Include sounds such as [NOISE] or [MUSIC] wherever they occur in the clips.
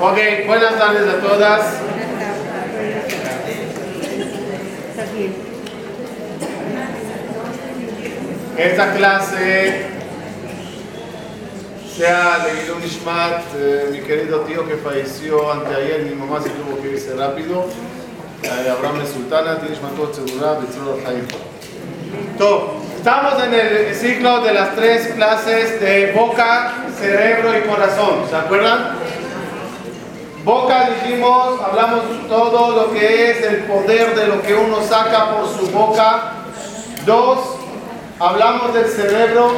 Ok, buenas tardes a todas. Esta clase se ha leído eh, mi querido tío que falleció anteayer, mi mamá se tuvo que irse rápido. Eh, Abraham Sultana, tiene Ishmatot Segura, Jaim. Estamos en el ciclo de las tres clases de boca, cerebro y corazón. ¿Se acuerdan? Boca dijimos, hablamos todo lo que es el poder de lo que uno saca por su boca. Dos, hablamos del cerebro.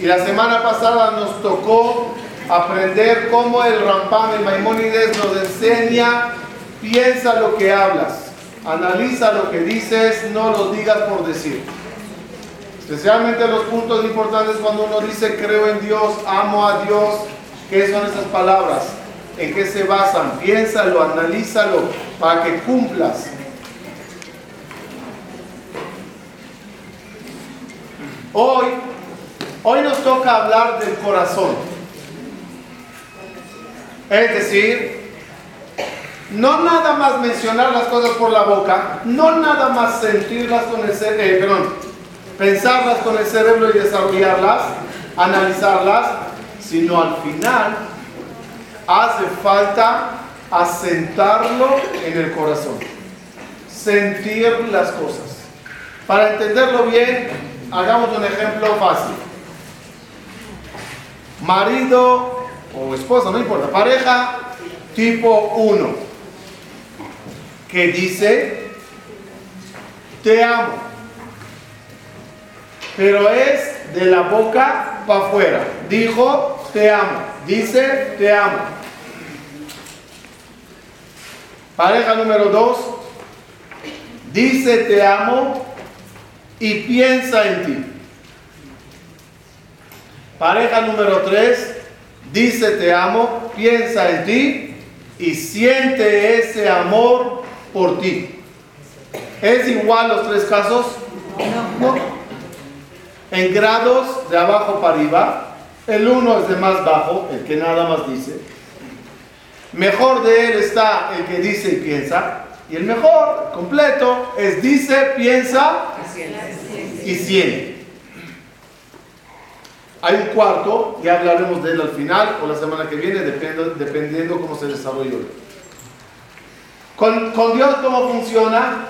Y la semana pasada nos tocó aprender cómo el Rampam, el Maimónides nos enseña, piensa lo que hablas. Analiza lo que dices, no lo digas por decir. Especialmente los puntos importantes cuando uno dice creo en Dios, amo a Dios. ¿Qué son esas palabras? ¿En qué se basan? Piénsalo, analízalo para que cumplas. Hoy, hoy nos toca hablar del corazón. Es decir, no nada más mencionar las cosas por la boca, no nada más sentirlas con el cerebro, eh, pensarlas con el cerebro y desarrollarlas, analizarlas, sino al final hace falta asentarlo en el corazón, sentir las cosas. Para entenderlo bien, hagamos un ejemplo fácil. Marido o esposa, no importa, pareja tipo 1 que dice, te amo. Pero es de la boca para afuera. Dijo, te amo. Dice, te amo. Pareja número dos, dice, te amo y piensa en ti. Pareja número tres, dice, te amo, piensa en ti y siente ese amor por ti. ¿Es igual los tres casos? No. En grados de abajo para arriba, el uno es de más bajo, el que nada más dice. Mejor de él está el que dice y piensa. Y el mejor, completo, es dice, piensa y siente. Hay un cuarto, ya hablaremos de él al final o la semana que viene, dependiendo, cómo se desarrolle con, Dios, ¿cómo funciona?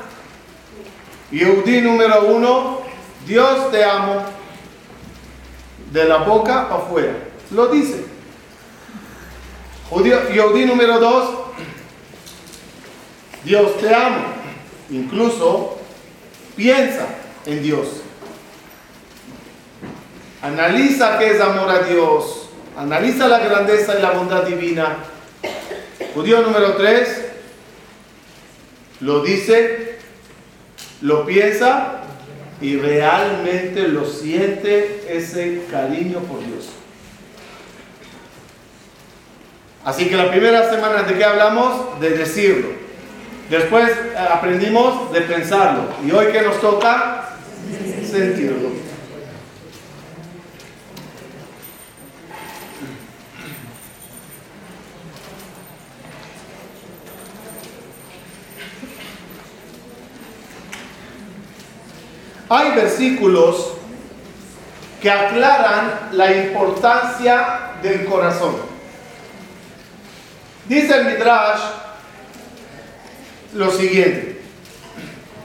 Yehudi número uno, Dios te amo. De la boca para afuera. Lo dice. Yehudi número dos, Dios te amo. Incluso piensa en Dios. Analiza qué es amor a Dios. Analiza la grandeza y la bondad divina. Judío número tres, lo dice, lo piensa y realmente lo siente ese cariño por Dios. Así que la primera semana de qué hablamos? De decirlo. Después eh, aprendimos de pensarlo. Y hoy que nos toca sentirlo. Hay versículos que aclaran la importancia del corazón. Dice el Midrash lo siguiente.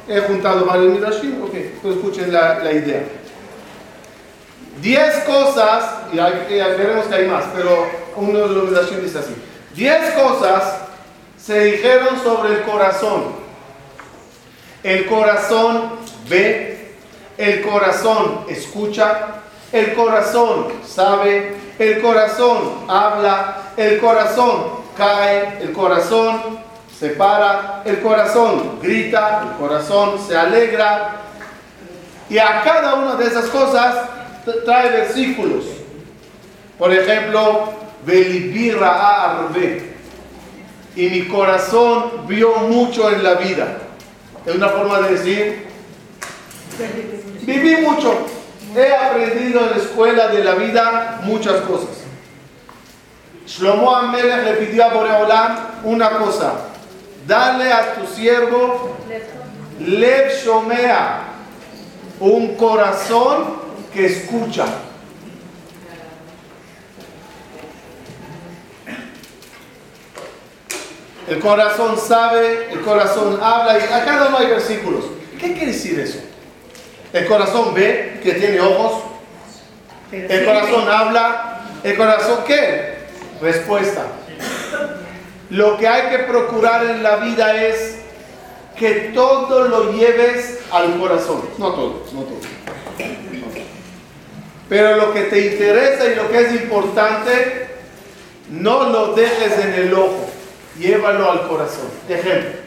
He juntado varios Midrashim, ok, pues escuchen la, idea. Diez cosas, y veremos que hay más, pero uno de los Midrashim dice así. Diez cosas se dijeron sobre el corazón. El corazón ve, el corazón escucha, el corazón sabe, el corazón habla, el corazón cae, el corazón se para, el corazón grita, el corazón se alegra. Y a cada una de esas cosas trae versículos. Por ejemplo, Arbe. Y mi corazón vio mucho en la vida. Es una forma de decir, Viví mucho. He aprendido en la escuela de la vida muchas cosas. Shlomo Amelech le pidió a una cosa. Dale a tu siervo Lev Shomea, un corazón que escucha. El corazón sabe, el corazón habla, y acá no hay versículos. ¿Qué quiere decir eso? El corazón ve que tiene ojos. El corazón habla. El corazón, ¿qué? Respuesta. Lo que hay que procurar en la vida es que todo lo lleves al corazón. No todo, no todo. Pero lo que te interesa y lo que es importante, no lo dejes en el ojo, llévalo al corazón. Ejemplo,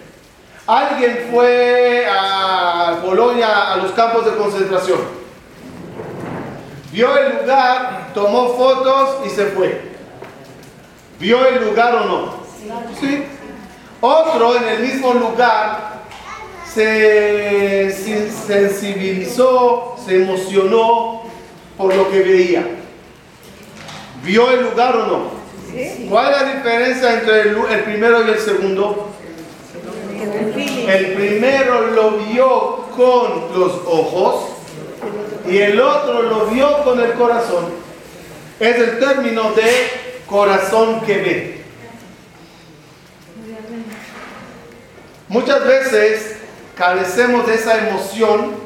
alguien fue a Polonia, a los campos de concentración, vio el lugar, tomó fotos y se fue. ¿Vio el lugar o no? Sí. Otro en el mismo lugar se sensibilizó, se emocionó por lo que veía. ¿Vio el lugar o no? ¿Cuál es la diferencia entre el, primero y el segundo? El primero lo vio con los ojos y el otro lo vio con el corazón. Es el término de corazón que ve. Muchas veces carecemos de esa emoción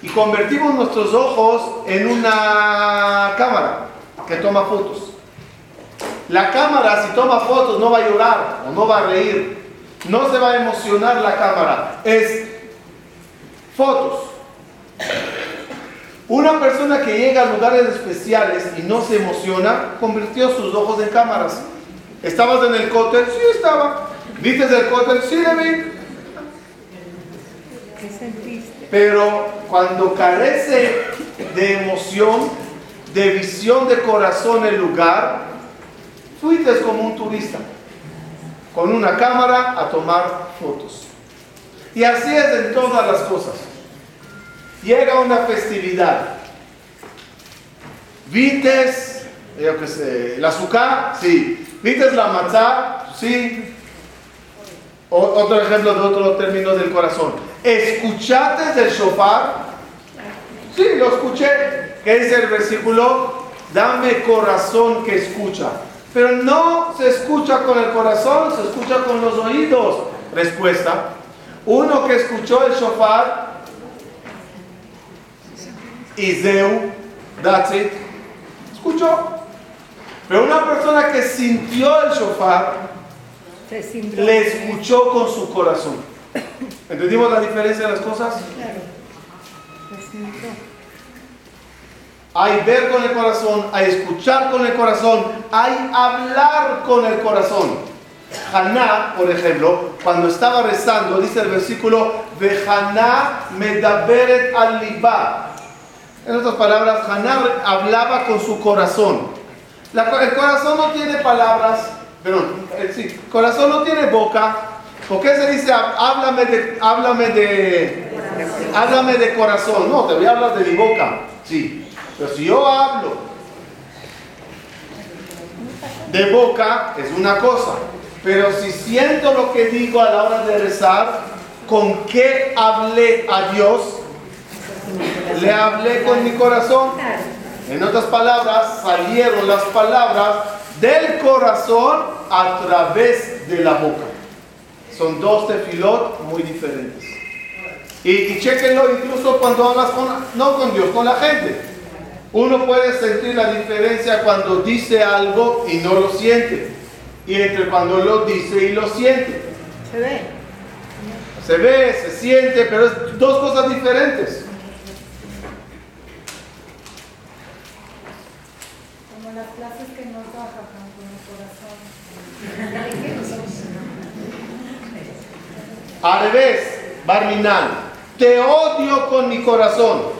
y convertimos nuestros ojos en una cámara que toma fotos. La cámara si toma fotos no va a llorar o no va a reír, no se va a emocionar la cámara, es fotos. Una persona que llega a lugares especiales y no se emociona, convirtió sus ojos en cámaras. ¿Estabas en el cóctel? Sí, estaba. ¿Viste el cóctel? Sí, le vi. Pero cuando carece de emoción, de visión de corazón el lugar, fuiste como un turista, con una cámara a tomar fotos. Y así es en todas las cosas. Llega una festividad. ¿Vites, yo el azúcar? Sí. ¿Vites la matzá? Sí. otro ejemplo de otro término del corazón. ¿Escuchaste del shofar? Sí, lo escuché. ¿Qué dice el versículo? Dame corazón que escucha. Pero no se escucha con el corazón, se escucha con los oídos. Respuesta. Uno que escuchó el shofar, Iseu, that's it, escuchó. Pero una persona que sintió el shofar, le escuchó con su corazón. ¿Entendimos la diferencia de las cosas? Claro. Hay ver con el corazón, hay escuchar con el corazón, hay hablar con el corazón. Haná, por ejemplo, cuando estaba rezando, dice el versículo, de Haná medaberet al liba. En otras palabras, Haná hablaba con su corazón. el corazón no tiene palabras, perdón, el, sí, corazón no tiene boca. ¿Por qué se dice, háblame de, háblame de, háblame de corazón? No, te voy a hablar de mi boca. Sí, pero si yo hablo de boca es una cosa, pero si siento lo que digo a la hora de rezar, ¿con qué hablé a Dios? Le hablé con mi corazón. En otras palabras, salieron las palabras del corazón a través de la boca. Son dos tefilot muy diferentes. Y, chequenlo incluso cuando hablas no con Dios, con la gente. Uno puede sentir la diferencia cuando dice algo y no lo siente. Y entre cuando lo dice y lo siente. Se ve. Se ve, se siente, pero es dos cosas diferentes. Como las clases que no trabajan con el corazón. Al revés, Barminal, te odio con mi corazón.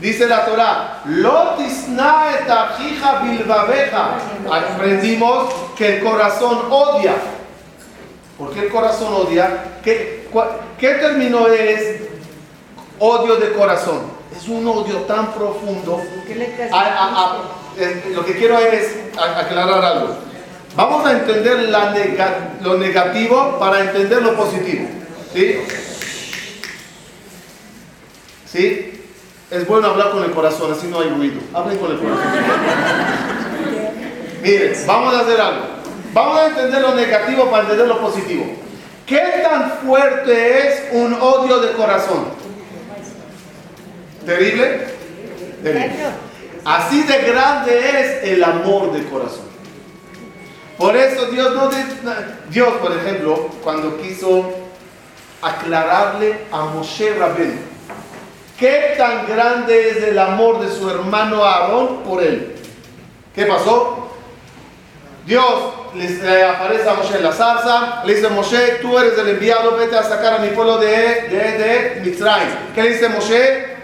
Dice la Torah, Lotisna et bilbabeja. Aprendimos que el corazón odia. ¿Por qué el corazón odia? ¿Qué, ¿Qué término es odio de corazón? Es un odio tan profundo. lo que quiero es aclarar algo. Vamos a entender la lo negativo para entender lo positivo. ¿Sí? ¿Sí? Es bueno hablar con el corazón, así no hay ruido. Hablen con el corazón. Miren, vamos a hacer algo. Vamos a entender lo negativo para entender lo positivo. ¿Qué tan fuerte es un odio de corazón? ¿Terrible? Terrible. Así de grande es el amor de corazón. Por eso Dios no... Dios, por ejemplo, cuando quiso aclararle a Moshe Rabén qué tan grande es el amor de su hermano Aarón por él. ¿Qué pasó? Dios le aparece a Moshe en la zarza, le dice, Moshe, tú eres el enviado, vete a sacar a mi pueblo de, de, de ¿Qué le dice Moshe?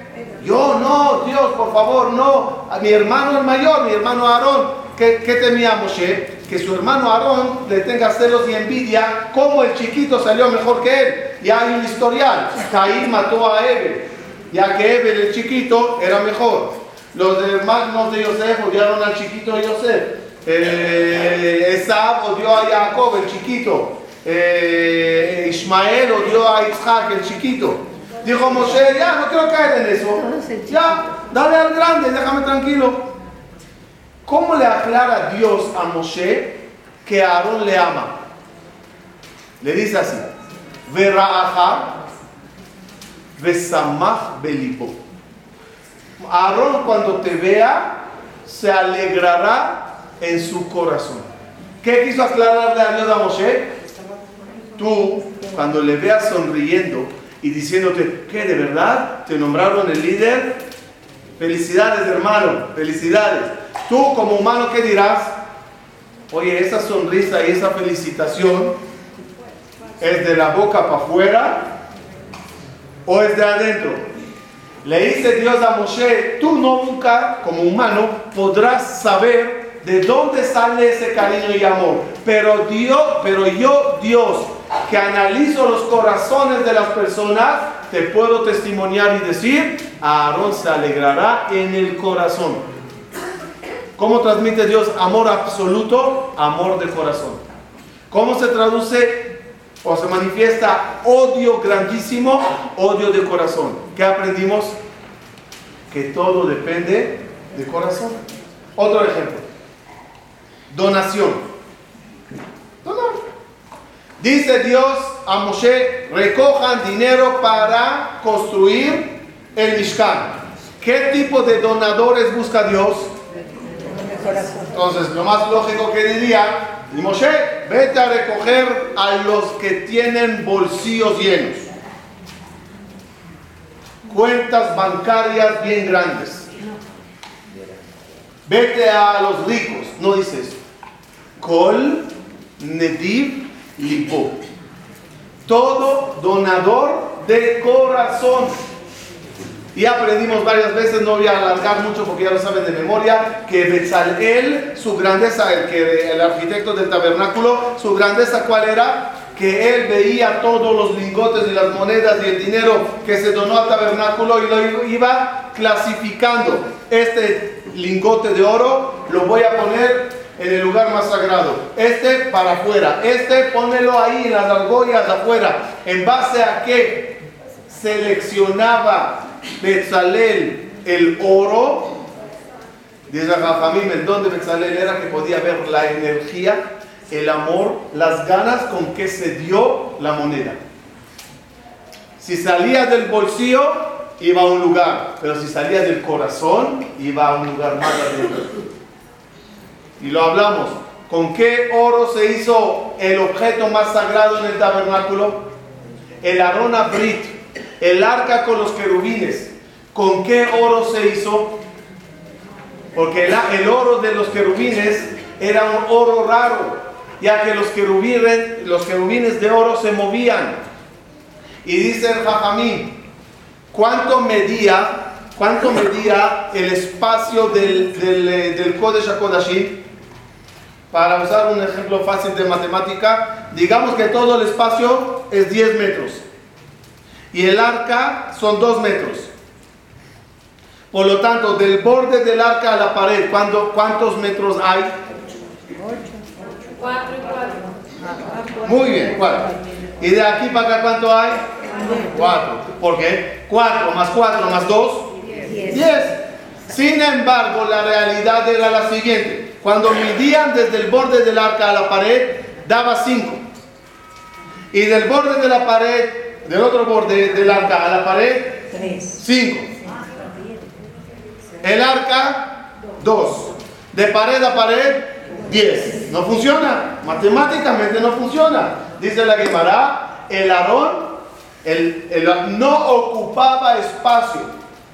Yo no, Dios, por favor, no. A mi hermano el mayor, mi hermano Aarón. ¿Qué, qué temía Moshe? Que su hermano Aarón le tenga celos y envidia, como el chiquito salió mejor que él. Ya hay un historial. Caín mató a Eve, ya que Eve, el chiquito, era mejor. Los hermanos de Yosef odiaron al chiquito de Yosef. Eh, Esab odió a Jacob, el chiquito. Eh, Ismael odió a Isaac, el chiquito. Dijo Moshe, ya, no quiero caer en eso. Ya, dale al grande, déjame tranquilo. ¿Cómo le aclara Dios a Moshe que Aarón le ama? Le dice así, Vera'aha Vesamach belibo. Aarón cuando te vea se alegrará en su corazón. ¿Qué quiso aclararle a Dios a Moshe? Tú, cuando le veas sonriendo, y diciéndote que de verdad te nombraron el líder. Felicidades, hermano, felicidades. Tú como humano, ¿qué dirás? Oye, esa sonrisa y esa felicitación es de la boca para afuera o es de adentro. Le dice Dios a Moshe, tú nunca como humano podrás saber de dónde sale ese cariño y amor. Pero Dios, pero yo, Dios, que analizo los corazones de las personas, te puedo testimoniar y decir, Aarón se alegrará en el corazón. ¿Cómo transmite Dios amor absoluto? Amor de corazón. ¿Cómo se traduce o se manifiesta odio grandísimo? Odio de corazón. ¿Qué aprendimos? Que todo depende de corazón. Otro ejemplo. Donación. Donar. Dice Dios a Moshe, recojan dinero para construir el Mishkan. ¿Qué tipo de donadores busca Dios? Entonces, lo más lógico que diría, Moshe, vete a recoger a los que tienen bolsillos llenos. Cuentas bancarias bien grandes. Vete a los ricos. No dice eso. Kol, Nediv, lipo. Todo donador de corazón. Y aprendimos varias veces, no voy a alargar mucho porque ya lo saben de memoria, que Bezalel, su grandeza, el, que, el arquitecto del tabernáculo, su grandeza cuál era? Que él veía todos los lingotes y las monedas y el dinero que se donó al tabernáculo y lo iba clasificando. Este lingote de oro lo voy a poner en el lugar más sagrado. Este para afuera. Este pónelo ahí en las argollas afuera. ¿En base a qué seleccionaba Betzalel el oro? Dice Jajamim, ¿en dónde Betzalel era que podía ver la energía, el amor, las ganas con que se dio la moneda? Si salía del bolsillo, iba a un lugar, pero si salía del corazón, iba a un lugar más adentro y lo hablamos. ¿Con qué oro se hizo el objeto más sagrado en el tabernáculo? El arona brit, el arca con los querubines. ¿Con qué oro se hizo? Porque el, oro de los querubines era un oro raro, ya que los querubines, de oro se movían. Y dice el Jajamín, ¿cuánto medía, cuánto medía el espacio del, del, eh, del Kodesh para usar un ejemplo fácil de matemática, digamos que todo el espacio es 10 metros y el arca son 2 metros. Por lo tanto, del borde del arca a la pared, ¿cuántos metros hay? Cuatro y cuatro. Muy bien, cuatro. ¿Y de aquí para acá cuánto hay? Cuatro. ¿Por qué? Cuatro más cuatro más dos. Diez. Sin embargo, la realidad era la siguiente. Cuando midían desde el borde del arca a la pared, daba cinco. Y del borde de la pared, del otro borde del arca a la pared, cinco. El arca, dos. De pared a pared, diez. No funciona. Matemáticamente no funciona. Dice la Guimara, el Aarón el, el- no ocupaba espacio.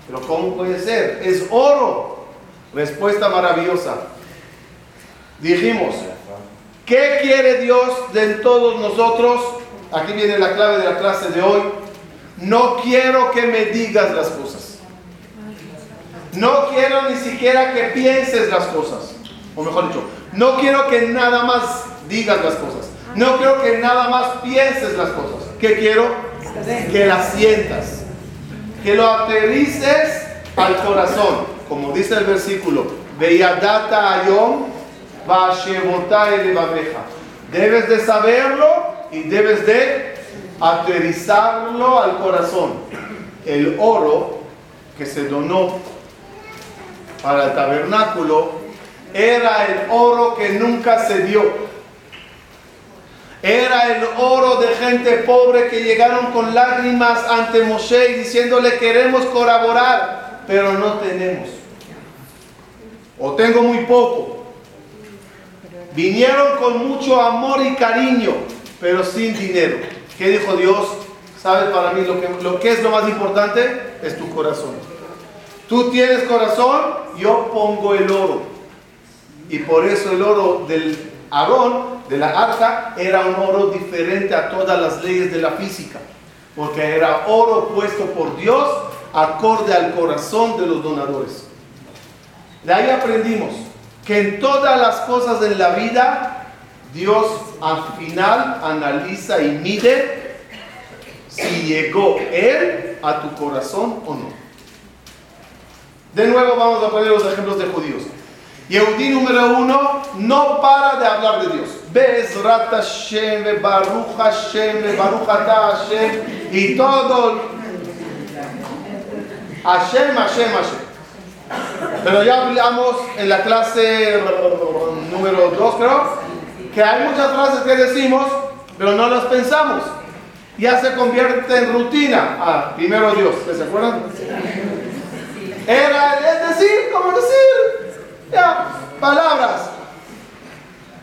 Pero ¿cómo puede ser? Es oro. Respuesta maravillosa. Dijimos, ¿qué quiere Dios de todos nosotros? Aquí viene la clave de la clase de hoy. No quiero que me digas las cosas. No quiero ni siquiera que pienses las cosas. O mejor dicho, no quiero que nada más digas las cosas. No quiero que nada más pienses las cosas. ¿Qué quiero? Que las sientas. Que lo aterrices al corazón. Como dice el versículo, Veyadata ayom. Debes de saberlo y debes de aterrizarlo al corazón. El oro que se donó para el tabernáculo era el oro que nunca se dio. Era el oro de gente pobre que llegaron con lágrimas ante Moshe y diciéndole queremos colaborar, pero no tenemos. O tengo muy poco. Vinieron con mucho amor y cariño, pero sin dinero. ¿Qué dijo Dios? ¿Sabes para mí lo que, lo que es lo más importante? Es tu corazón. Tú tienes corazón, yo pongo el oro. Y por eso el oro del Aarón, de la arca, era un oro diferente a todas las leyes de la física. Porque era oro puesto por Dios acorde al corazón de los donadores. De ahí aprendimos que en todas las cosas en la vida, Dios al final analiza y mide si llegó Él a tu corazón o no. De nuevo vamos a poner los ejemplos de judíos. Yehudí número uno no para de hablar de Dios. Bezrat Hashem, Baruch Hashem, Baruch Ata Hashem y todo. Hashem, Hashem, Hashem. Pero ya hablamos en la clase número 2, creo, que hay muchas frases que decimos, pero no las pensamos. Ya se convierte en rutina. Ah, primero Dios, ¿se acuerdan? Era es decir, como decir, ya, palabras.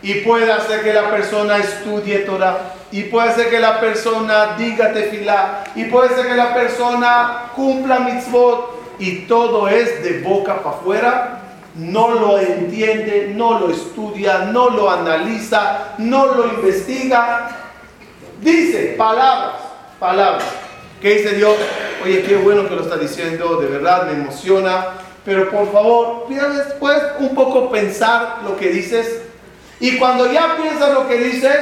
Y puede hacer que la persona estudie Torah. Y puede ser que la persona diga tefilá. Y puede ser que la persona cumpla mitzvot. Y todo es de boca para afuera. No lo entiende, no lo estudia, no lo analiza, no lo investiga. Dice palabras, palabras. ¿Qué dice Dios? Oye, qué bueno que lo está diciendo, de verdad me emociona. Pero por favor, mira después un poco pensar lo que dices. Y cuando ya piensas lo que dices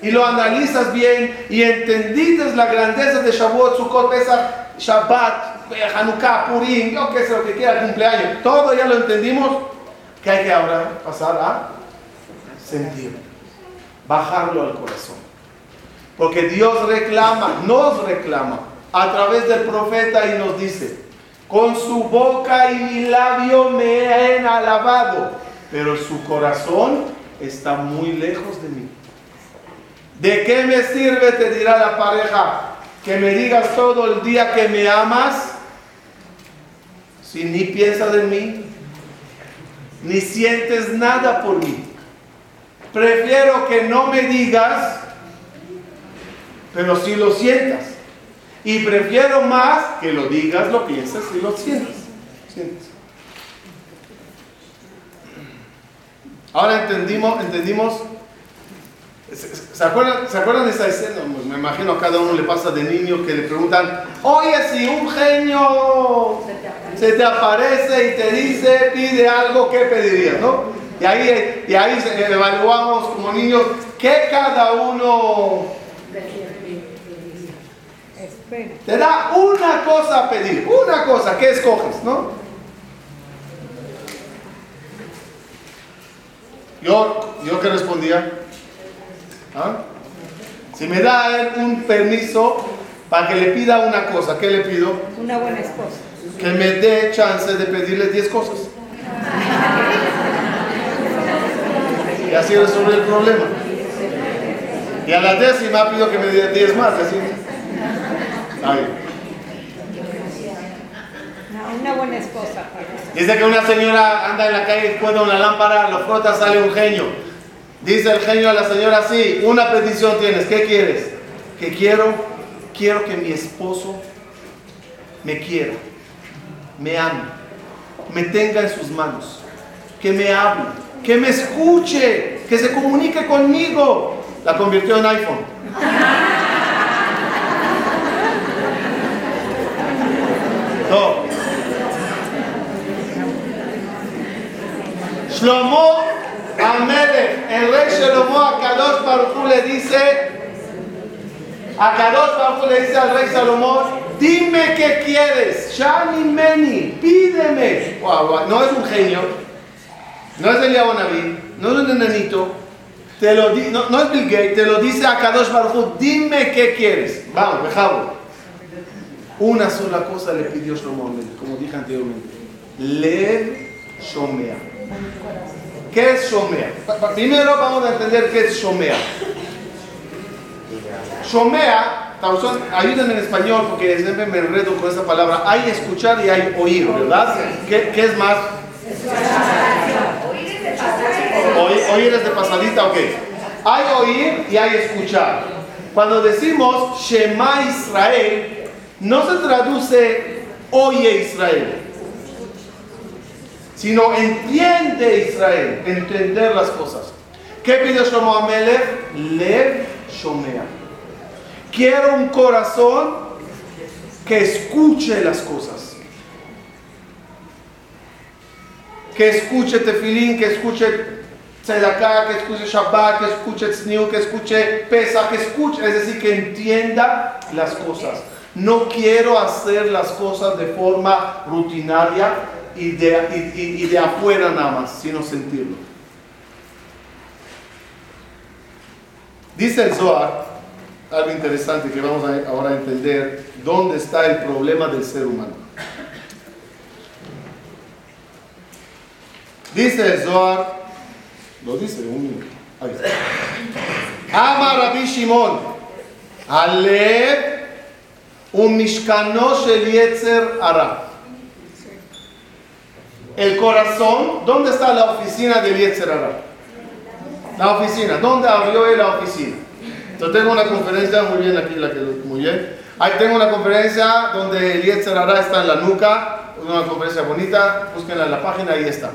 y lo analizas bien y entendiste la grandeza de Shavuot, Sukkot, Pesach, Shabbat, Hanukkah, Purim, yo qué sé lo que quiera, cumpleaños, todo ya lo entendimos, que hay que ahora pasar a sentir, bajarlo al corazón. Porque Dios reclama, nos reclama a través del profeta y nos dice, con su boca y mi labio me han alabado, pero su corazón está muy lejos de mí. ¿De qué me sirve, te dirá la pareja, que me digas todo el día que me amas si ni piensas en mí, ni sientes nada por mí? Prefiero que no me digas, pero si lo sientas. Y prefiero más que lo digas, lo piensas y lo sientas. Sientes. Ahora entendimos, entendimos. ¿Se acuerdan, ¿Se acuerdan de esa escena? Pues me imagino a cada uno le pasa de niño que le preguntan, oye, si un genio se te aparece y te dice, pide algo, ¿qué pedirías? ¿no? Y ahí, y ahí se- evaluamos como niños qué cada uno te da una cosa a pedir, una cosa, ¿qué escoges? ¿no? Yo, yo que respondía, ¿Ah? Si me da él un permiso para que le pida una cosa, ¿qué le pido? Una buena esposa. Que me dé chance de pedirle 10 cosas. Y así resolver el problema. Y a la décima pido que me dé 10 más. Así. Ahí. Una buena esposa. Dice que una señora anda en la calle, encuentra una lámpara, lo frota, sale un genio. Dice el genio a la señora así, una petición tienes, ¿qué quieres? Que quiero, quiero que mi esposo me quiera, me ame, me tenga en sus manos, que me hable, que me escuche, que se comunique conmigo. La convirtió en iPhone. [LAUGHS] No. Shlomo el rey Shlomo a Kadosh Baruch le dice, a Kadosh Baruch le dice al rey Salomón, dime qué quieres, Shani Meni, pídeme. Wow, wow, No es un genio, no es Eliyahu Naví, no es un enanito, no, no es Bill Gates, te lo dice a Kadosh Baruch dime qué quieres. Vamos, dejamos. Una sola cosa le pidió Amelech, como dije anteriormente. Lev Shomea. ¿Qué es pa- Primero vamos a entender qué es. Shomea, traducción, ayúdenme en español porque siempre me enredo con esa palabra. Hay escuchar y hay oír, ¿verdad? ¿Qué, qué es más? Oír, oír es de pasadita, ok. Hay oír y hay escuchar. Cuando decimos Shema Israel, no se traduce oye Israel sino entiende Israel, entender las cosas. ¿Qué pidió Shlomo Amelech? Lev Shomea. Quiero un corazón que escuche las cosas. Que escuche Tefilín, que escuche Tzedakah, que escuche Shabbat, que escuche Tzniut, que escuche Pesach, que escuche, es decir, que entienda las cosas. No quiero hacer las cosas de forma rutinaria y de, y- de afuera nada más, sino sentirlo. Dice el Zohar, algo interesante que vamos a, ahora a entender, dónde está el problema del ser humano. Dice el Zohar, lo dice un minuto, ahí está. Ama Rabbi Shimon, Alev, un mishkano shel yetzer hara. El corazón, ¿dónde está la oficina de Yetzer hara? La oficina, ¿dónde abrió él la oficina? Yo tengo una conferencia, muy bien aquí, la que, muy bien. Ahí tengo una conferencia donde el Yetzer hara está en la nuca, una conferencia bonita, búsquenla en la página, ahí está.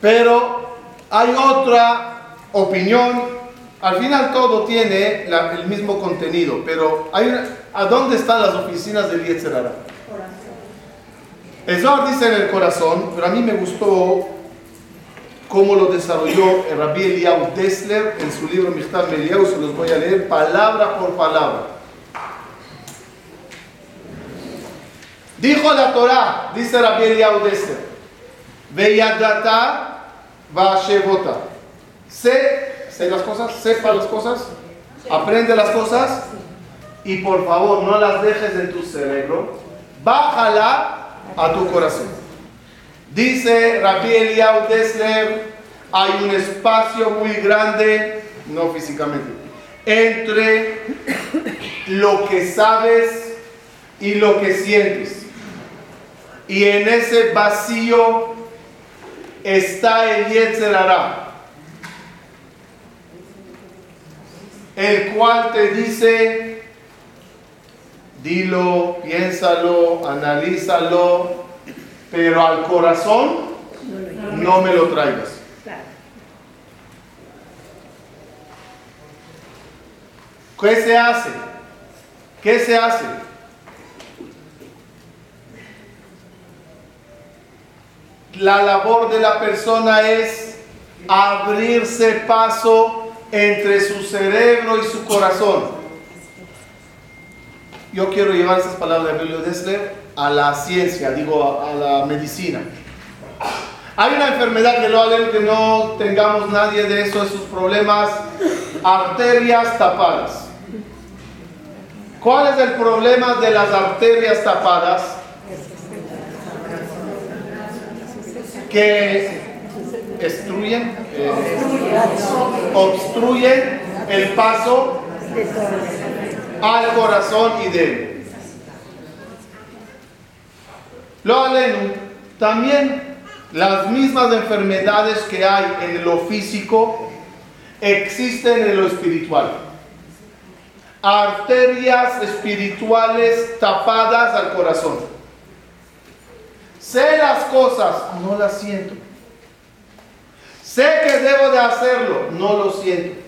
Pero hay otra opinión, al final todo tiene el mismo contenido, pero hay una- ¿a dónde están las oficinas del Yetzer hara? El dice en el corazón, pero a mí me gustó cómo lo desarrolló Rabbi Eliyahu Dessler en su libro Michtav Eliyahu, se los voy a leer palabra por palabra. Dijo la Torah, dice Rabbi Eliyahu Dessler, Veyadata Vashevota. Sé, sé las cosas, sepa las cosas, aprende las cosas y por favor no las dejes en tu cerebro, bájala a tu corazón. Dice Rabbi Eliyahu Dessler, hay un espacio muy grande, no físicamente, entre lo que sabes y lo que sientes. Y en ese vacío está el Yetzer el cual te dice, dilo, piénsalo, analízalo, pero al corazón no me lo traigas. ¿Qué se hace? ¿Qué se hace? La labor de la persona es abrirse paso entre su cerebro y su corazón. Yo quiero llevar esas palabras de Emilio Dessler a la ciencia, digo, a, la medicina. Hay una enfermedad que lo haga que no tengamos nadie de eso, esos problemas arterias tapadas. ¿Cuál es el problema de las arterias tapadas? Que eh, obstruyen el paso al corazón y de Lo aleno, también las mismas enfermedades que hay en lo físico existen en lo espiritual. Arterias espirituales tapadas al corazón. Sé las cosas, no las siento. Sé que debo de hacerlo, no lo siento.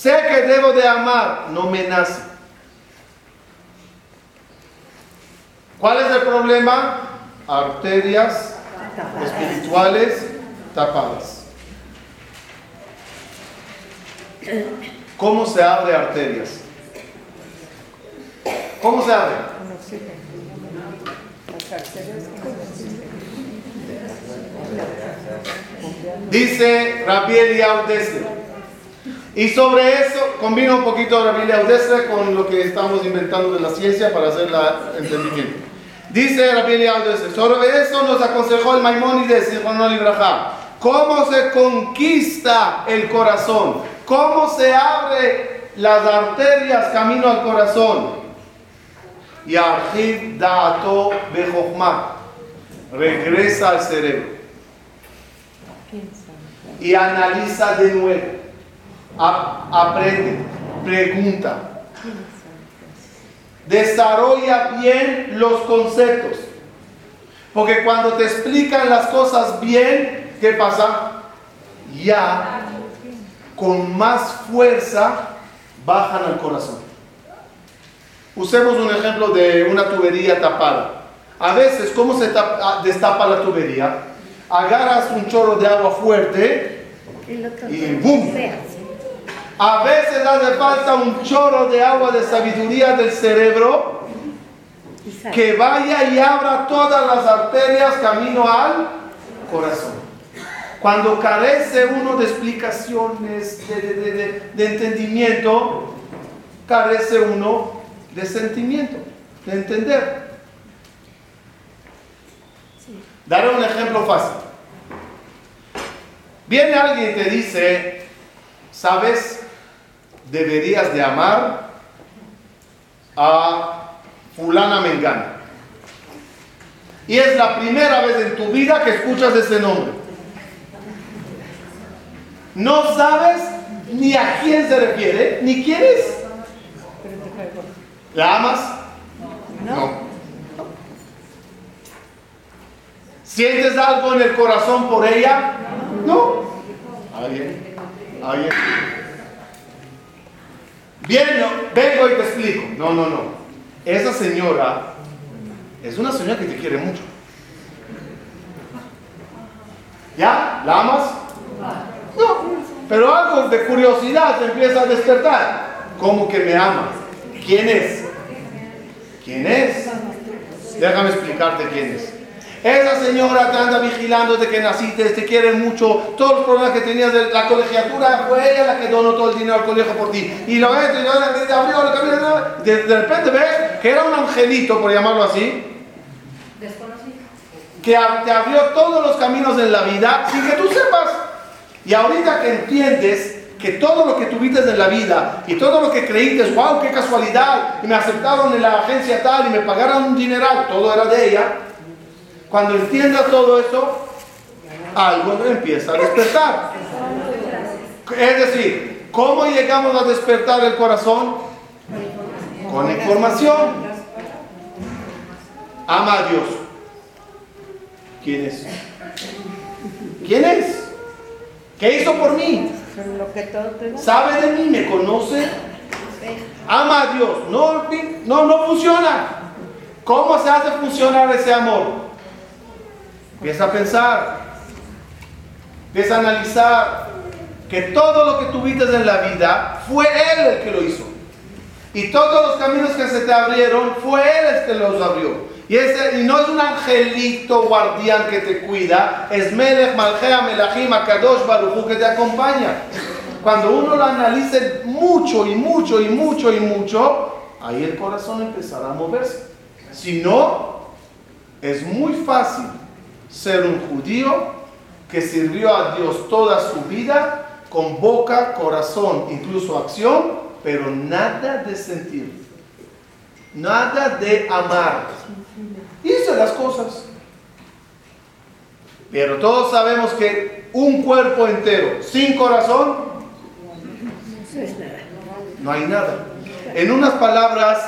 Sé que debo de amar, no me nace. ¿Cuál es el problema? Arterias espirituales tapadas. ¿Cómo se abre arterias? ¿Cómo se abre? Dice Rabbi Eliyahu Y sobre eso combina un poquito Rabbi Eliyahu con lo que estamos inventando de la ciencia para hacer la entendimiento. Dice Rabbi Eliyahu sobre eso nos aconsejó el Maimónides, ¿Cómo se conquista el corazón? ¿Cómo se abre las arterias camino al corazón? Y Arjid Dato Bejochma regresa al cerebro y analiza de nuevo, aprende, pregunta, desarrolla bien los conceptos. Porque cuando te explican las cosas bien, ¿qué pasa? Ya con más fuerza bajan al corazón. Usemos un ejemplo de una tubería tapada. A veces, ¿cómo se destapa la tubería? agarras un chorro de agua fuerte y ¡boom! A veces hace falta un chorro de agua de sabiduría del cerebro que vaya y abra todas las arterias camino al corazón. Cuando carece uno de explicaciones, de, de entendimiento, carece uno de sentimiento, de entender. Daré un ejemplo fácil. Viene alguien y te dice, ¿sabes? Deberías de amar a fulana mengana. Y es la primera vez en tu vida que escuchas ese nombre. No sabes ni a quién se refiere, ni quién es. ¿La amas? No. ¿Sientes algo en el corazón por ella? No. ¿Alguien? ¿Alguien? Bien, vengo y te explico. No, no, no. Esa señora es una señora que te quiere mucho. ¿Ya? ¿La amas? No. Pero algo de curiosidad te empieza a despertar. ¿Cómo que me ama? ¿Quién es? ¿Quién es? Déjame explicarte quién es. Esa señora te anda vigilando de que naciste, te quiere mucho, todos los problemas que tenías de la colegiatura fue ella la que donó todo el dinero al colegio por ti. Y lo ves, y te abrió el camino, de, de repente ves que era un angelito, por llamarlo así, que te abrió todos los caminos en la vida sin que tú sepas. Y ahorita que entiendes que todo lo que tuviste en la vida y todo lo que creíste, wow, qué casualidad, y me aceptaron en la agencia tal y me pagaron un dineral, todo era de ella cuando entienda todo eso, algo empieza a despertar. Es decir, ¿cómo llegamos a despertar el corazón? Con información. Ama a Dios. ¿Quién es? ¿Quién es? ¿Qué hizo por mí? ¿Sabe de mí? ¿Me conoce? Ama a Dios. No, no, no funciona. ¿Cómo se hace funcionar ese amor? Empieza a pensar, empieza a analizar que todo lo que tuviste en la vida fue Él el que lo hizo. Y todos los caminos que se te abrieron fue Él el que los abrió. Y, ese, y no es un angelito guardián que te cuida, es Melech, Malchea, Melachim, Akadosh, Baruchu que te acompaña. Cuando uno lo analice mucho y mucho y mucho y mucho, ahí el corazón empezará a moverse. Si no, es muy fácil ser un judío que sirvió a Dios toda su vida con boca, corazón, incluso acción, pero nada de sentir, nada de amar. Hizo las cosas. Pero todos sabemos que un cuerpo entero sin corazón no hay nada. En unas palabras,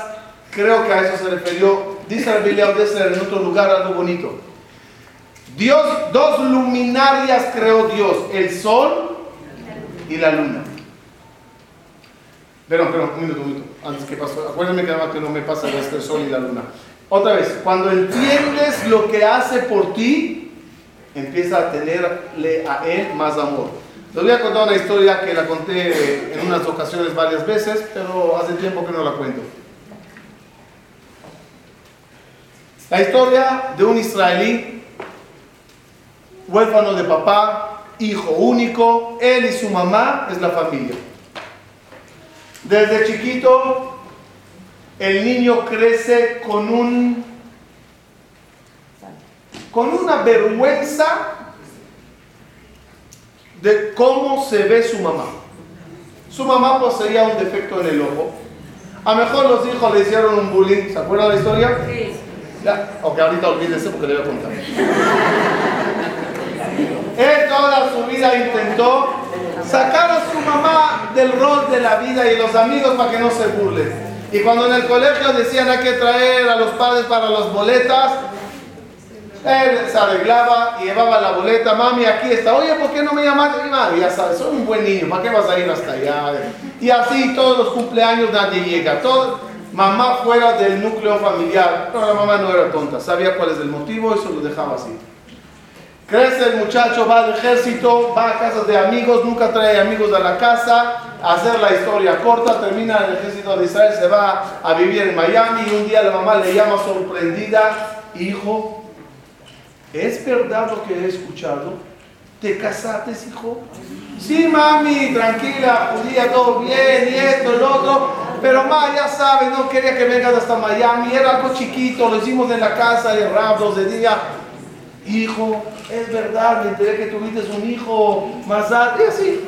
creo que a eso se refirió, dice la Biblia en otro lugar algo bonito. Dios, dos luminarias creó Dios, el sol y la luna. Perdón, perdón, un minuto, un minuto, antes que pasó. Que no me pasa este sol y la luna. Otra vez, cuando entiendes lo que hace por ti, empieza a tenerle a Él más amor. Les voy a contar una historia que la conté en unas ocasiones varias veces, pero hace tiempo que no la cuento. La historia de un israelí, huérfano de papá, hijo único, él y su mamá es la familia. Desde chiquito, el niño crece con un con una vergüenza de cómo se ve su mamá. Su mamá poseía un defecto en el ojo. A lo mejor los hijos le hicieron un bullying. ¿Se acuerdan de la historia? Sí. Ya, ok, ahorita olvídense porque le voy a contar. Él toda su vida intentó sacar a su mamá del rol de la vida y los amigos para que no se burlen. Y cuando en el colegio decían hay que traer a los padres para las boletas, él se arreglaba y llevaba la boleta, mami, aquí está. Oye, ¿por qué no me llamaste? Mami, ya sabes, soy un buen niño, ¿para qué vas a ir hasta allá? Y así todos los cumpleaños nadie llega. Todo, mamá fuera del núcleo familiar. Pero la mamá no era tonta, sabía cuál es el motivo y se lo dejaba así. Crece el muchacho, va al ejército, va a casas de amigos, nunca trae amigos a la casa, hacer la historia corta, termina el ejército de Israel, se va a vivir en Miami y un día la mamá le llama sorprendida, hijo, ¿Es verdad lo que he escuchado? ¿Te casaste, hijo? Sí, mami, tranquila, judía, todo bien, y esto, lo otro. Pero ma, ya sabes, no quería que vengas hasta Miami, era algo chiquito, lo hicimos en la casa de Rab dos de día. Hijo, es verdad, me enteré que tuviste un hijo más alto, y así.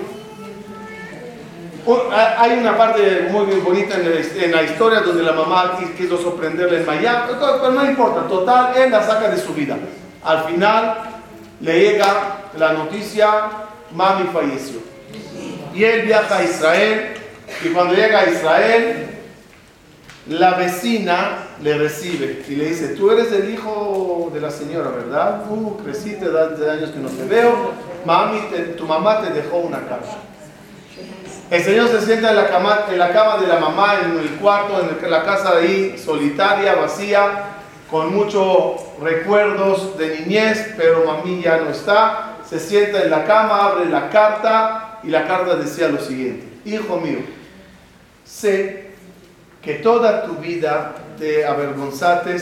Hay una parte muy bonita en la historia donde la mamá quiso sorprenderle en Miami, pero no importa, total, él la saca de su vida. Al final le llega la noticia, mami falleció. Y él viaja a Israel y cuando llega a Israel, la vecina le recibe y le dice, tú eres el hijo de la señora, ¿verdad? Uh, creciste de años que no te veo. Mami, tu mamá te dejó una casa. El Señor se sienta en la, cama, en la cama de la mamá, en el cuarto, en la casa ahí, solitaria, vacía, con muchos recuerdos de niñez, pero mami ya no está. Se sienta en la cama, abre la carta y la carta decía lo siguiente, hijo mío, sé que toda tu vida te avergonzaste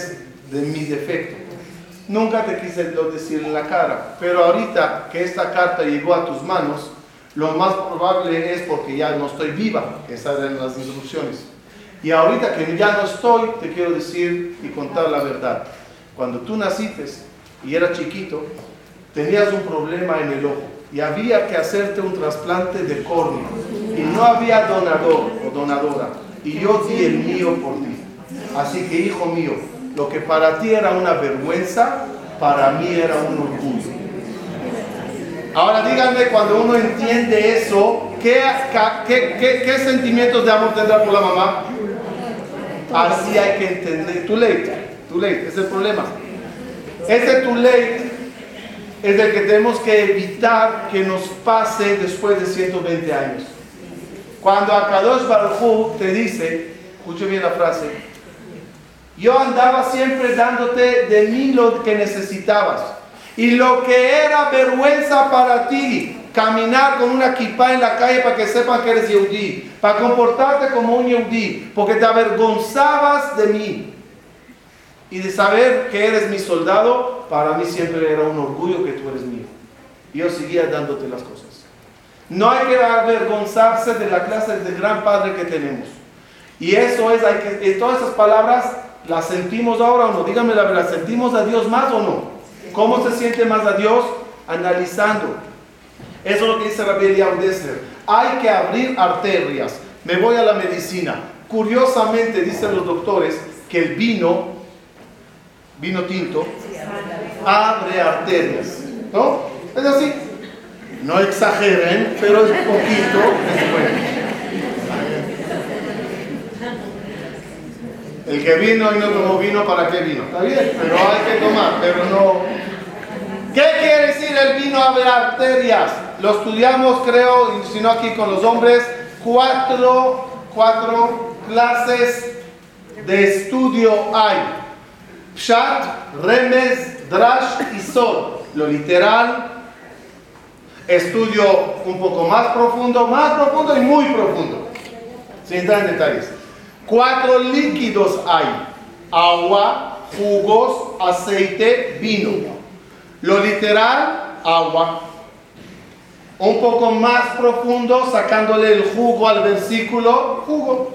de mi defecto. Nunca te quise decir en la cara, pero ahorita que esta carta llegó a tus manos, lo más probable es porque ya no estoy viva, esas eran las instrucciones. Y ahorita que ya no estoy, te quiero decir y contar la verdad. Cuando tú naciste y eras chiquito, tenías un problema en el ojo y había que hacerte un trasplante de córnea y no había donador o donadora y yo di el mío por ti. Así que hijo mío, lo que para ti era una vergüenza, para mí era un orgullo. Ahora díganme cuando uno entiende eso, ¿qué, sentimientos de amor tendrá por la mamá? Así hay que entender. Too late, too late, es el problema. Ese too late es el que tenemos que evitar que nos pase después de 120 años. Cuando Akadosh Baruj te dice, escuche bien la frase, yo andaba siempre dándote de mí lo que necesitabas. Y lo que era vergüenza para ti, caminar con una kippah en la calle para que sepan que eres yehudí, para comportarte como un yehudí, porque te avergonzabas de mí. Y de saber que eres mi soldado, para mí siempre era un orgullo que tú eres mío. Yo seguía dándote las cosas. No hay que avergonzarse de la clase de gran padre que tenemos. Y eso es, hay que, todas esas palabras las sentimos ahora o no. Díganme la verdad, ¿sentimos a Dios más o no? ¿Cómo se siente más a Dios? Analizando. Eso es lo que dice Rabbi Eliyahu Hay que abrir arterias. Me voy a la medicina. Curiosamente dicen los doctores que el vino, vino tinto, abre arterias. ¿No? Es así. No exageren, pero es poquito, bueno. El que vino y no tomó vino, ¿para qué vino? Está bien, pero hay que tomar, pero no. ¿Qué quiere decir el vino abre arterias? Lo estudiamos, creo, si no aquí con los hombres, cuatro, cuatro clases de estudio hay. Pshat, Remes, Drash y Sol. Lo literal, estudio un poco más profundo, más profundo y muy profundo. Sin entrar en detalles. Cuatro líquidos hay. Agua, jugos, aceite, vino. Lo literal, agua. Un poco más profundo, sacándole el jugo al versículo, jugo.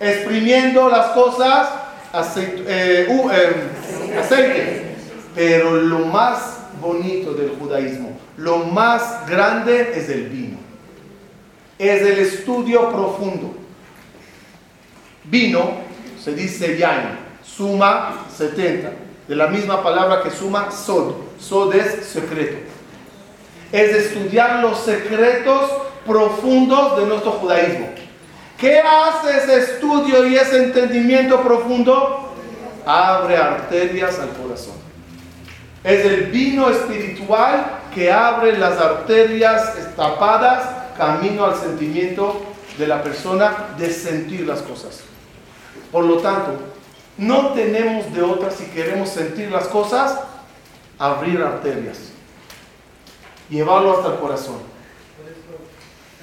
Exprimiendo las cosas, aceite. Eh, eh, aceite. Pero lo más bonito del judaísmo, lo más grande es el vino. Es el estudio profundo. Vino, se dice yain, suma 70, de la misma palabra que suma sod. Sod es secreto. Es estudiar los secretos profundos de nuestro judaísmo. ¿Qué hace ese estudio y ese entendimiento profundo? Abre arterias al corazón. Es el vino espiritual que abre las arterias tapadas camino al sentimiento de la persona de sentir las cosas. Por lo tanto, no tenemos de otra si queremos sentir las cosas, abrir arterias, llevarlo hasta el corazón.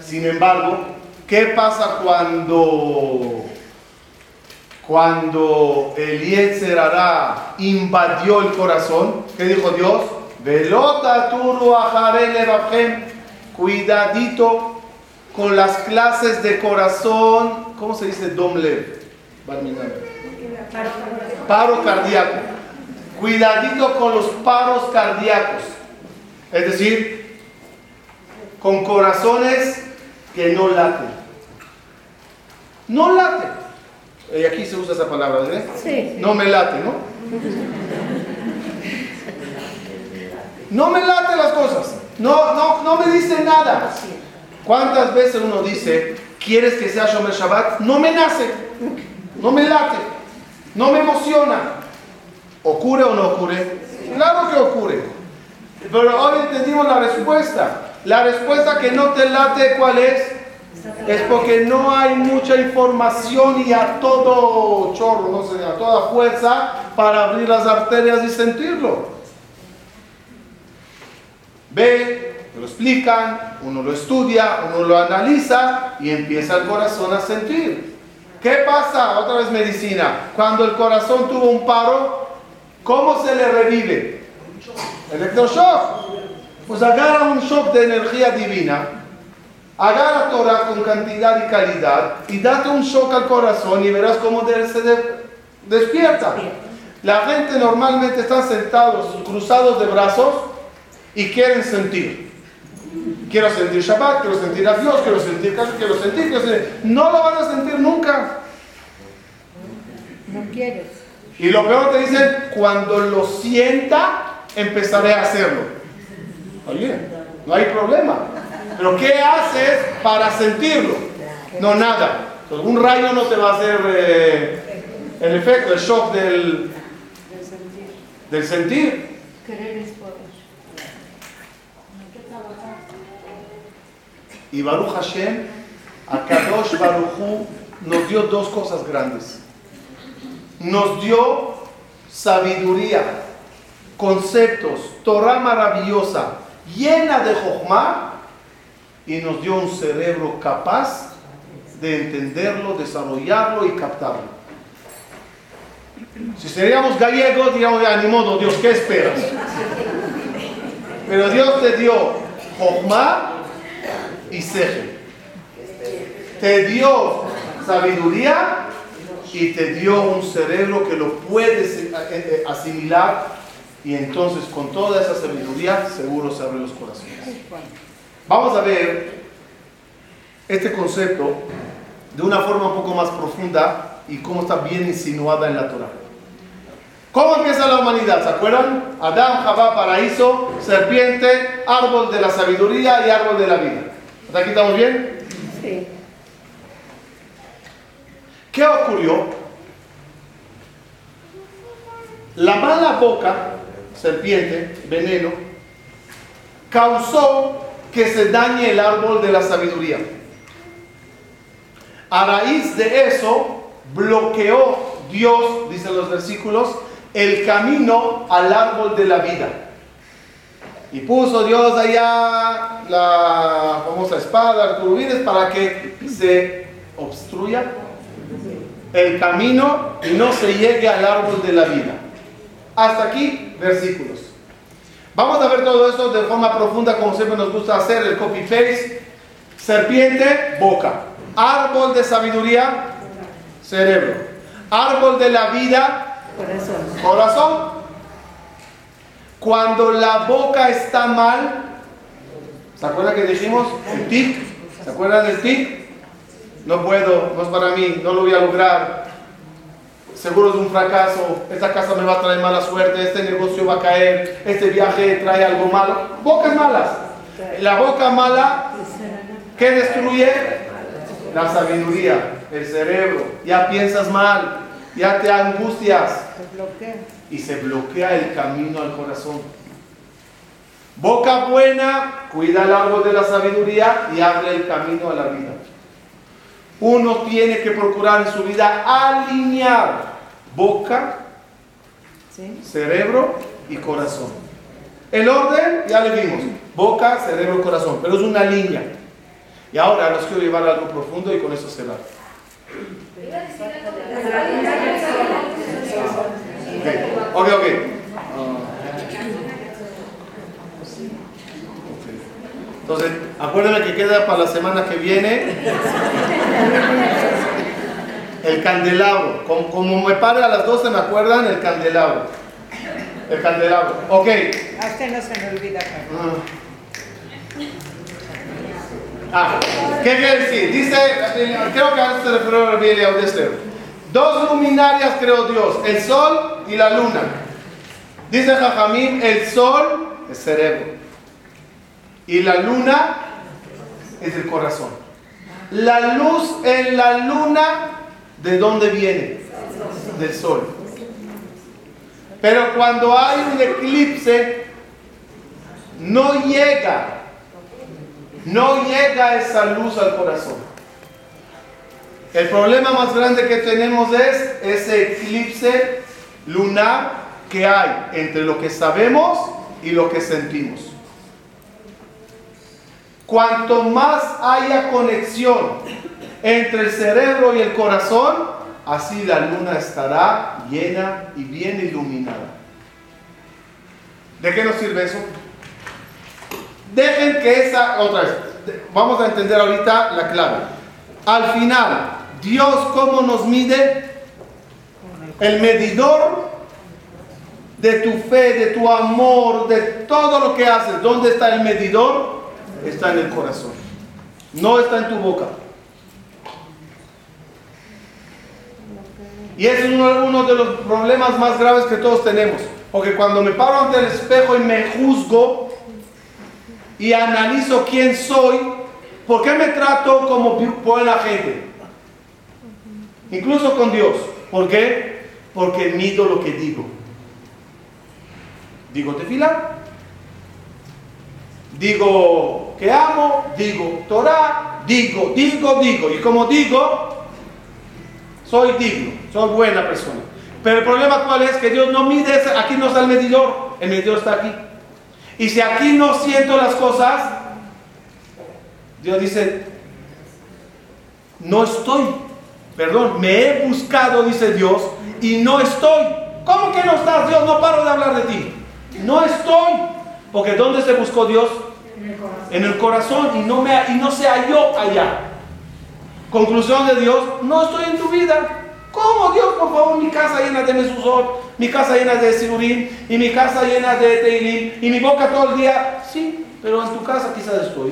Sin embargo, ¿qué pasa cuando cuando Eliezer Hará invadió el corazón? ¿Qué dijo Dios? Velota turu cuidadito con las clases de corazón, ¿cómo se dice? Domlev. Paro cardíaco. Cuidadito con los paros cardíacos. Es decir, con corazones que no laten. No laten. Y aquí se usa esa palabra, ¿eh? No me late, ¿no? No me late las cosas. No, no, no me dice nada. ¿Cuántas veces uno dice, quieres que sea Shomer Shabbat? No me nace no me late, no me emociona. ¿Ocurre o no ocurre? Claro que ocurre. Pero hoy entendimos la respuesta. La respuesta que no te late, ¿cuál es? Es porque no hay mucha información y a todo chorro, no sé, a toda fuerza para abrir las arterias y sentirlo. Ve, lo explican, uno lo estudia, uno lo analiza y empieza el corazón a sentir. ¿Qué pasa? Otra vez medicina. Cuando el corazón tuvo un paro, ¿cómo se le revive? Electroshock. Pues agarra un shock de energía divina, agarra Torah con cantidad y calidad y date un shock al corazón y verás cómo se despierta. La gente normalmente está sentados, cruzados de brazos y quieren sentir. Quiero sentir Shabbat, quiero sentir a Dios, quiero sentir, quiero sentir, quiero sentir. No lo van a sentir nunca. No quieres. Y lo peor te dicen, cuando lo sienta, empezaré a hacerlo. Oye, no hay problema. Pero ¿qué haces para sentirlo? No, nada. un rayo no te va a hacer eh, el efecto, el shock del, del sentir. Y Baruch Hashem, a Kadosh Baruchu, nos dio dos cosas grandes. Nos dio sabiduría, conceptos, Torah maravillosa, llena de Jochma, y nos dio un cerebro capaz de entenderlo, desarrollarlo y captarlo. Si seríamos gallegos, diríamos, ya, ni modo, Dios, ¿qué esperas? Pero Dios te dio Jochma y Seje. Te dio sabiduría y te dio un cerebro que lo puedes eh, eh, asimilar y entonces con toda esa sabiduría seguro se abren los corazones. Vamos a ver este concepto de una forma un poco más profunda y cómo está bien insinuada en la Torah. ¿Cómo empieza la humanidad? ¿Se acuerdan? Adán, Jabá, paraíso, serpiente, árbol de la sabiduría y árbol de la vida. ¿Hasta aquí estamos bien? Sí. ¿Qué ocurrió? La mala boca, serpiente, veneno, causó que se dañe el árbol de la sabiduría. A raíz de eso, bloqueó Dios, dicen los versículos, el camino al árbol de la vida. Y puso Dios allá la famosa espada, turbines, para que se obstruya el camino y no se llegue al árbol de la vida. Hasta aquí, versículos. Vamos a ver todo esto de forma profunda, como siempre nos gusta hacer, el copy-paste. Serpiente, boca. Árbol de sabiduría, cerebro. Árbol de la vida, Corazón. Corazón. Cuando la boca está mal, ¿se acuerdan que dijimos el tic? ¿Se acuerdan del tic? No puedo, no es para mí, no lo voy a lograr. Seguro es un fracaso, esta casa me va a traer mala suerte, este negocio va a caer, este viaje trae algo malo. Bocas malas. La boca mala, ¿qué destruye? La sabiduría, el cerebro. Ya piensas mal, ya te angustias. Y se bloquea el camino al corazón. Boca buena, cuida el árbol de la sabiduría y abre el camino a la vida. Uno tiene que procurar en su vida alinear boca, cerebro y corazón. El orden ya le vimos, boca, cerebro, corazón, pero es una línea. Y ahora los quiero llevar a algo profundo y con eso se va. Ok, ok. Entonces, acuérdenme que queda para la semana que viene el candelabro. Como, me pare a las 12, ¿me acuerdan? El candelabro. El candelabro. Ok. A usted no se me olvida. Ah, ¿qué quiere decir? Dice, creo que a se refirió a Biblia Dos luminarias creó Dios, el sol y la luna. Dice Jajamín, el sol es cerebro. Y la luna es el corazón. La luz en la luna, ¿de dónde viene? Del sol. Pero cuando hay un eclipse, no llega no llega esa luz al corazón. El problema más grande que tenemos es ese eclipse lunar que hay entre lo que sabemos y lo que sentimos. Cuanto más haya conexión entre el cerebro y el corazón, así la luna estará llena y bien iluminada. ¿De qué nos sirve eso? Dejen que esa, otra vez, vamos a entender ahorita la clave. Al final, Dios cómo nos mide el medidor de tu fe, de tu amor, de todo lo que haces. ¿Dónde está el medidor? Está en el corazón. No está en tu boca. Y ese es uno, de los problemas más graves que todos tenemos. Porque cuando me paro ante el espejo y me juzgo, y analizo quién soy, ¿por qué me trato como buena gente? Incluso con Dios. ¿Por qué? Porque mido lo que digo. Digo tefila, digo que amo, digo Torah, digo, digo, digo. Y como digo, soy digno, soy buena persona. Pero el problema cuál es que Dios no mide, aquí no está el medidor, el medidor está aquí. Y si aquí no siento las cosas, Dios dice, no estoy. Perdón, me he buscado, dice Dios, y no estoy. ¿Cómo que no estás, Dios? No paro de hablar de ti. No estoy. Porque ¿dónde se buscó Dios? En el corazón y no, me, y no se halló allá. Conclusión de Dios, no estoy en tu vida. ¿Cómo Dios, por favor, mi casa llena de mesuzot, mi casa llena de sirurim, y mi casa llena de teilim, y mi boca todo el día? Sí, pero en tu casa quizás estoy.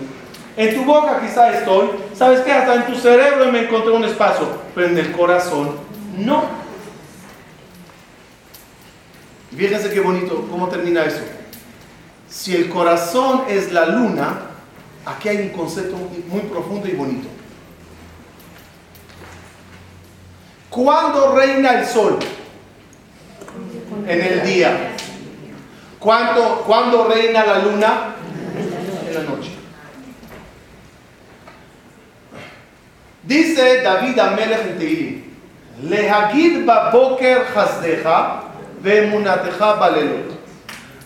En tu boca quizás estoy. ¿Sabes qué? Hasta en tu cerebro me encontré un espacio, pero en el corazón no. Fíjense qué bonito, cómo termina eso. Si el corazón es la luna, aquí hay un concepto muy profundo y bonito. ¿Cuándo reina el sol? En el día. ¿Cuándo, ¿Cuándo reina la luna? En la noche. Dice David Amelech en Tehilim, Lehagid baboker hasdeja vemunateja balelot.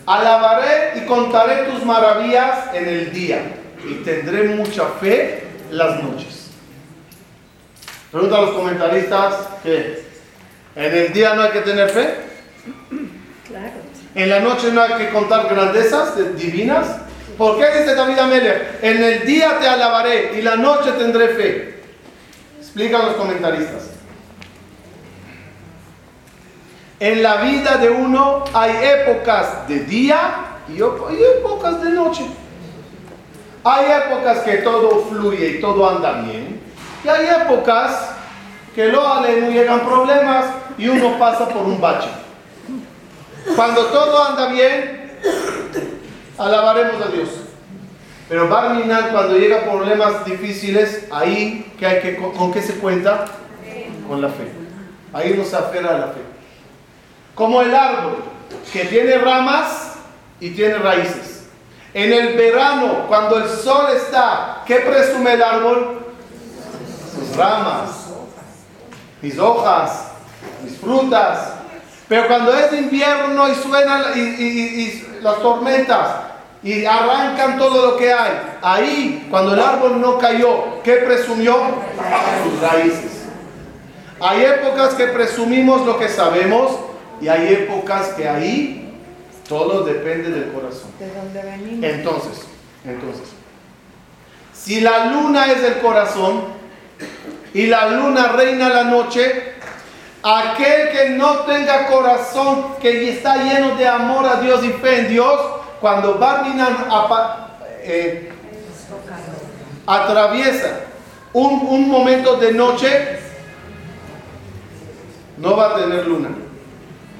Alabaré y contaré tus maravillas en el día y tendré mucha fe las noches. Pregunta a los comentaristas que en el día no hay que tener fe. Claro. En la noche no hay que contar grandezas divinas. ¿Por qué dice David Amelech? En el día te alabaré y la noche tendré fe. Explican los comentaristas. En la vida de uno hay épocas de día y épocas de noche. Hay épocas que todo fluye y todo anda bien. Y hay épocas que lo no llegan problemas y uno pasa por un bache. Cuando todo anda bien, alabaremos a Dios. Pero Barminan, cuando llega problemas difíciles, ahí ¿qué hay que, ¿con qué se cuenta? Con la fe. Ahí nos aferra a la fe. Como el árbol que tiene ramas y tiene raíces. En el verano, cuando el sol está, ¿qué presume el árbol? Sus ramas, mis hojas, mis frutas. Pero cuando es invierno y suenan y las tormentas, y arrancan todo lo que hay. Ahí, cuando el árbol no cayó, ¿qué presumió? Sus raíces. Hay épocas que presumimos lo que sabemos y hay épocas que ahí todo depende del corazón. ¿De dónde venimos? Entonces, entonces, si la luna es el corazón y la luna reina la noche, aquel que no tenga corazón, que está lleno de amor a Dios y fe en Dios, cuando Barminan eh, atraviesa un, momento de noche, no va a tener luna.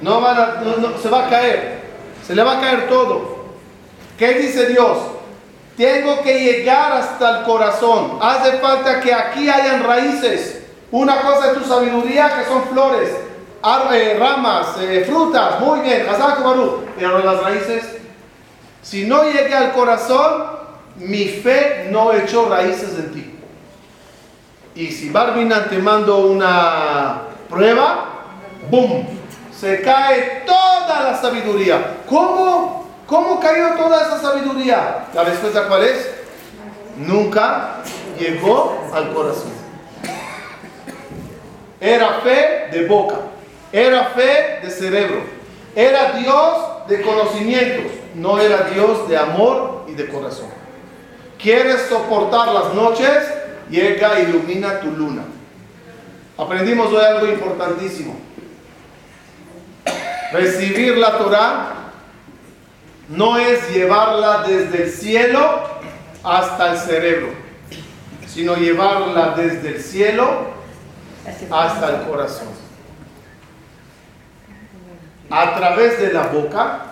No, va se va a caer. Se le va a caer todo. ¿Qué dice Dios? Tengo que llegar hasta el corazón. Hace falta que aquí hayan raíces. Una cosa es tu sabiduría, que son flores, eh, ramas, eh, frutas. Muy bien, pero las raíces si no llegué al corazón, mi fe no echó raíces en ti. Y si Barbinan te mando una prueba, ¡boom! Se cae toda la sabiduría. ¿Cómo? ¿Cómo cayó toda esa sabiduría? La respuesta cuál es? Nunca llegó al corazón. Era fe de boca, era fe de cerebro, era Dios de conocimientos no era Dios de amor y de corazón. ¿Quieres soportar las noches? Llega e ilumina tu luna. Aprendimos hoy algo importantísimo. Recibir la Torah no es llevarla desde el cielo hasta el cerebro, sino llevarla desde el cielo hasta el corazón. A través de la boca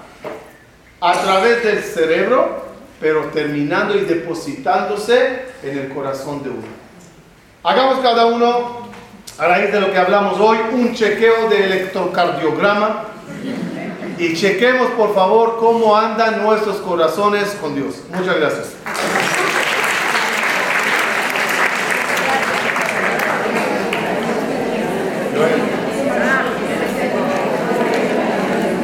a través del cerebro, pero terminando y depositándose en el corazón de uno. Hagamos cada uno, a raíz de lo que hablamos hoy, un chequeo de electrocardiograma y chequemos por favor cómo andan nuestros corazones con Dios. Muchas gracias.